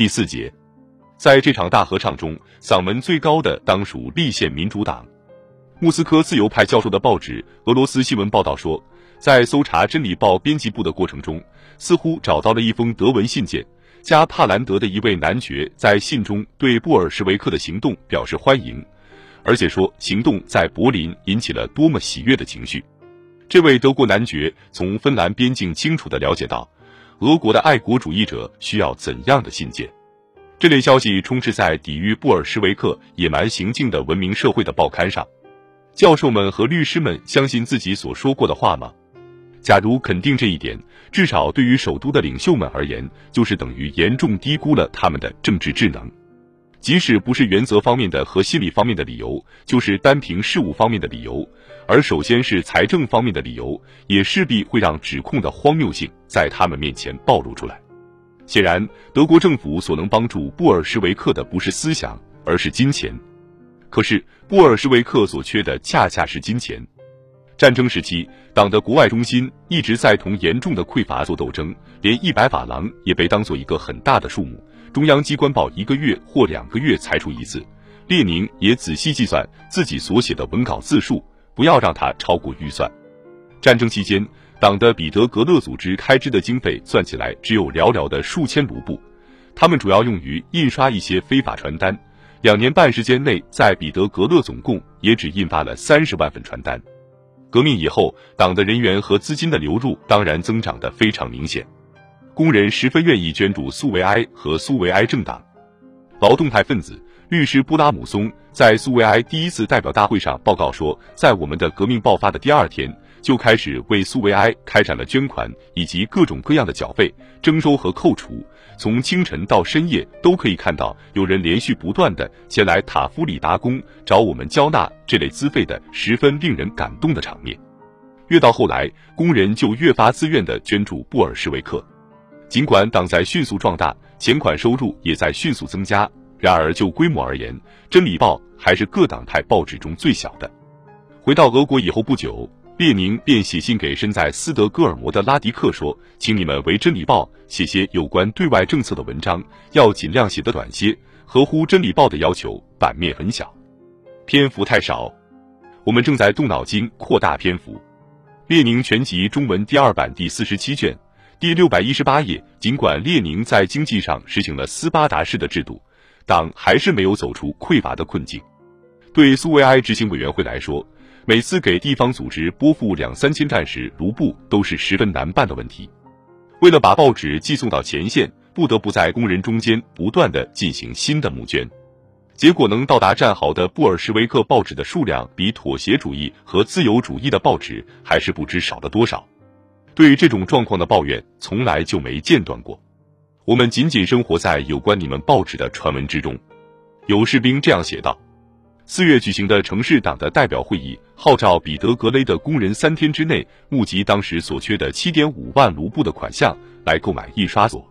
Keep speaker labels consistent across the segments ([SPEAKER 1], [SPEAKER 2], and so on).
[SPEAKER 1] 第四节，在这场大合唱中，嗓门最高的当属立宪民主党。莫斯科自由派教授的报纸《俄罗斯新闻》报道说，在搜查《真理报》编辑部的过程中，似乎找到了一封德文信件。加帕兰德的一位男爵在信中对布尔什维克的行动表示欢迎，而且说行动在柏林引起了多么喜悦的情绪。这位德国男爵从芬兰边境清楚地了解到，俄国的爱国主义者需要怎样的信件。这类消息充斥在抵御布尔什维克野蛮行径的文明社会的报刊上。教授们和律师们相信自己所说过的话吗？假如肯定这一点，至少对于首都的领袖们而言，就是等于严重低估了他们的政治智能。即使不是原则方面的和心理方面的理由，就是单凭事务方面的理由，而首先是财政方面的理由，也势必会让指控的荒谬性在他们面前暴露出来。显然，德国政府所能帮助布尔什维克的不是思想，而是金钱。可是，布尔什维克所缺的恰恰是金钱。战争时期，党的国外中心一直在同严重的匮乏做斗争，连一百法郎也被当做一个很大的数目。中央机关报一个月或两个月才出一次。列宁也仔细计算自己所写的文稿字数，不要让它超过预算。战争期间，党的彼得格勒组织开支的经费算起来只有寥寥的数千卢布，他们主要用于印刷一些非法传单。两年半时间内，在彼得格勒总共也只印发了三十万份传单。革命以后，党的人员和资金的流入当然增长得非常明显，工人十分愿意捐助苏维埃和苏维埃政党。劳动派分子律师布拉姆松在苏维埃第一次代表大会上报告说，在我们的革命爆发的第二天就开始为苏维埃开展了捐款以及各种各样的缴费、征收和扣除。从清晨到深夜都可以看到有人连续不断的前来塔夫里达宫找我们交纳这类资费的十分令人感动的场面。越到后来，工人就越发自愿的捐助布尔什维克。尽管党在迅速壮大，钱款收入也在迅速增加，然而就规模而言，《真理报》还是各党派报纸中最小的。回到俄国以后不久。列宁便写信给身在斯德哥尔摩的拉迪克说：“请你们为《真理报》写些有关对外政策的文章，要尽量写得短些，合乎《真理报》的要求。版面很小，篇幅太少。我们正在动脑筋扩大篇幅。”《列宁全集》中文第二版第四十七卷，第六百一十八页。尽管列宁在经济上实行了斯巴达式的制度，党还是没有走出匮乏的困境。对苏维埃执行委员会来说，每次给地方组织拨付两三千战时卢布都是十分难办的问题。为了把报纸寄送到前线，不得不在工人中间不断的进行新的募捐，结果能到达战壕的布尔什维克报纸的数量，比妥协主义和自由主义的报纸还是不知少了多少。对这种状况的抱怨从来就没间断过。我们仅仅生活在有关你们报纸的传闻之中。有士兵这样写道。四月举行的城市党的代表会议号召彼得格雷的工人三天之内募集当时所缺的七点五万卢布的款项来购买印刷所，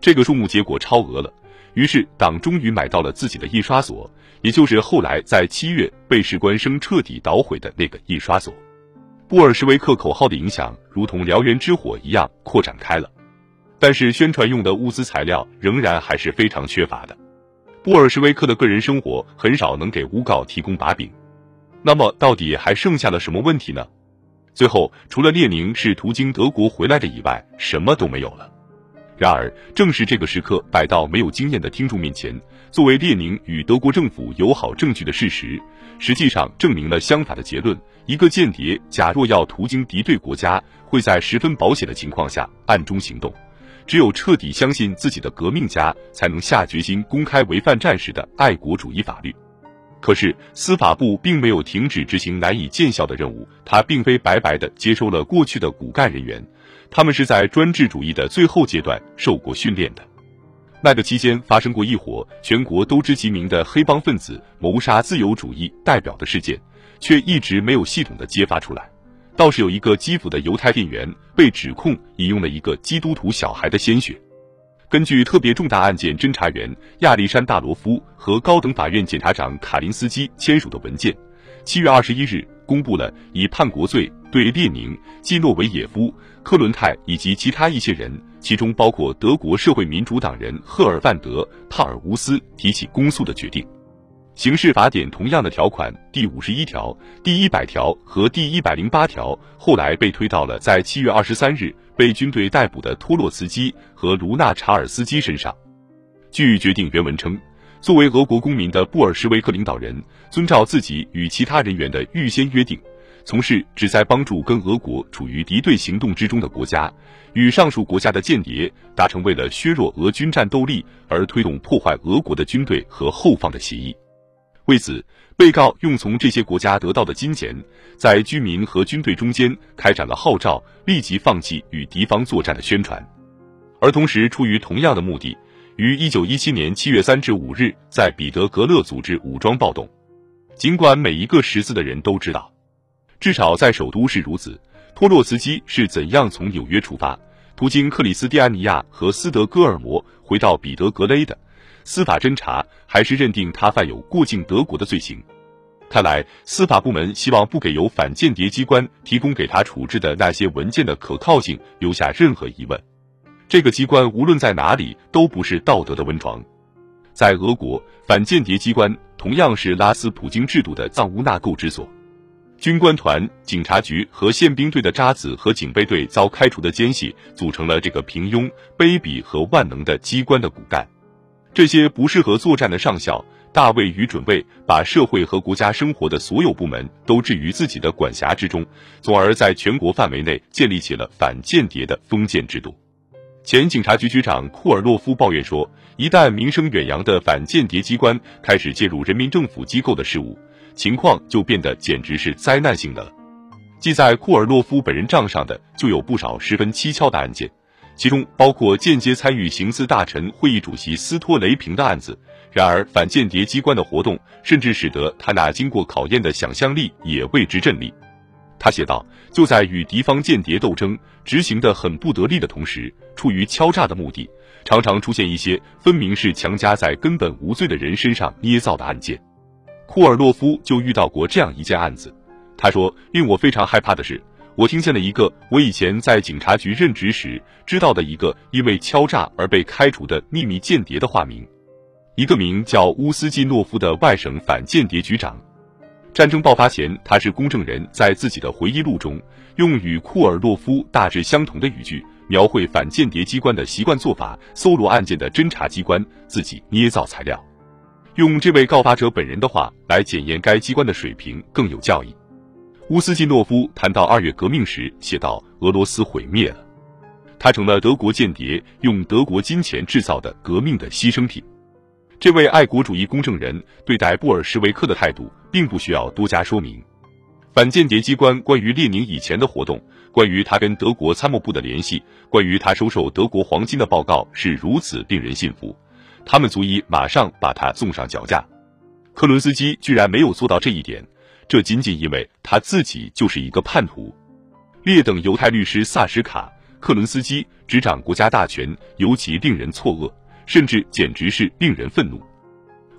[SPEAKER 1] 这个数目结果超额了。于是党终于买到了自己的印刷所，也就是后来在七月被士官生彻底捣毁的那个印刷所。布尔什维克口号的影响如同燎原之火一样扩展开了，但是宣传用的物资材料仍然还是非常缺乏的。布尔什维克的个人生活很少能给诬告提供把柄，那么到底还剩下了什么问题呢？最后，除了列宁是途经德国回来的以外，什么都没有了。然而，正是这个时刻摆到没有经验的听众面前，作为列宁与德国政府友好证据的事实，实际上证明了相反的结论：一个间谍假若要途经敌对国家，会在十分保险的情况下暗中行动。只有彻底相信自己的革命家，才能下决心公开违反战时的爱国主义法律。可是司法部并没有停止执行难以见效的任务，他并非白白的接收了过去的骨干人员，他们是在专制主义的最后阶段受过训练的。那个期间发生过一伙全国都知其名的黑帮分子谋杀自由主义代表的事件，却一直没有系统的揭发出来。倒是有一个基辅的犹太店员被指控引用了一个基督徒小孩的鲜血。根据特别重大案件侦查员亚历山大罗夫和高等法院检察长卡林斯基签署的文件，七月二十一日公布了以叛国罪对列宁、季诺维也夫、科伦泰以及其他一些人其中包括德国社会民主党人赫尔万德·帕尔乌斯提起公诉的决定。刑事法典同样的条款第五十一条、第一百条和第一百零八条后来被推到了在七月二十三日被军队逮捕的托洛茨基和卢纳查尔斯基身上。据决定原文称，作为俄国公民的布尔什维克领导人，遵照自己与其他人员的预先约定，从事旨在帮助跟俄国处于敌对行动之中的国家，与上述国家的间谍达成为了削弱俄军战斗力而推动破坏俄国的军队和后方的协议。为此，被告用从这些国家得到的金钱，在居民和军队中间开展了号召立即放弃与敌方作战的宣传，而同时出于同样的目的，于一九一七年七月三至五日在彼得格勒组织武装暴动。尽管每一个识字的人都知道，至少在首都是如此，托洛茨基是怎样从纽约出发，途经克里斯蒂安尼亚和斯德哥尔摩回到彼得格勒的。司法侦查还是认定他犯有过境德国的罪行。看来，司法部门希望不给由反间谍机关提供给他处置的那些文件的可靠性留下任何疑问。这个机关无论在哪里都不是道德的温床。在俄国，反间谍机关同样是拉斯普京制度的藏污纳垢之所。军官团、警察局和宪兵队的渣子和警备队遭开除的奸细组成了这个平庸、卑鄙和万能的机关的骨干。这些不适合作战的上校大卫与准尉，把社会和国家生活的所有部门都置于自己的管辖之中，从而在全国范围内建立起了反间谍的封建制度。前警察局局长库尔洛夫抱怨说：“一旦名声远扬的反间谍机关开始介入人民政府机构的事务，情况就变得简直是灾难性的了。”记在库尔洛夫本人账上的就有不少十分蹊跷的案件。其中包括间接参与刑司大臣会议主席斯托雷平的案子。然而，反间谍机关的活动甚至使得他那经过考验的想象力也为之震力。他写道：“就在与敌方间谍斗争执行的很不得力的同时，出于敲诈的目的，常常出现一些分明是强加在根本无罪的人身上捏造的案件。库尔洛夫就遇到过这样一件案子。他说：‘令我非常害怕的是。’”我听见了一个我以前在警察局任职时知道的一个因为敲诈而被开除的秘密间谍的化名，一个名叫乌斯基诺夫的外省反间谍局长。战争爆发前，他是公证人，在自己的回忆录中，用与库尔洛夫大致相同的语句描绘反间谍机关的习惯做法：搜罗案件的侦查机关自己捏造材料，用这位告发者本人的话来检验该机关的水平更有教益。乌斯季诺夫谈到二月革命时，写道：“俄罗斯毁灭了，他成了德国间谍用德国金钱制造的革命的牺牲品。”这位爱国主义公证人对待布尔什维克的态度，并不需要多加说明。反间谍机关关于列宁以前的活动，关于他跟德国参谋部的联系，关于他收受德国黄金的报告是如此令人信服，他们足以马上把他送上绞架。克伦斯基居然没有做到这一点。这仅仅因为他自己就是一个叛徒。劣等犹太律师萨什卡克伦斯基执掌国家大权，尤其令人错愕，甚至简直是令人愤怒。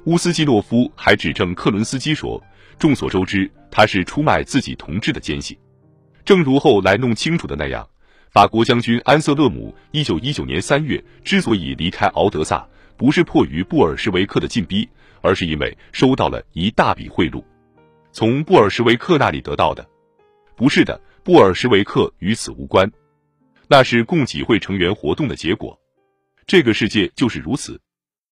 [SPEAKER 1] 乌斯基诺夫还指证克伦斯基说：“众所周知，他是出卖自己同志的奸细。”正如后来弄清楚的那样，法国将军安瑟勒姆一九一九年三月之所以离开敖德萨，不是迫于布尔什维克的进逼，而是因为收到了一大笔贿赂。从布尔什维克那里得到的，不是的，布尔什维克与此无关，那是共济会成员活动的结果。这个世界就是如此。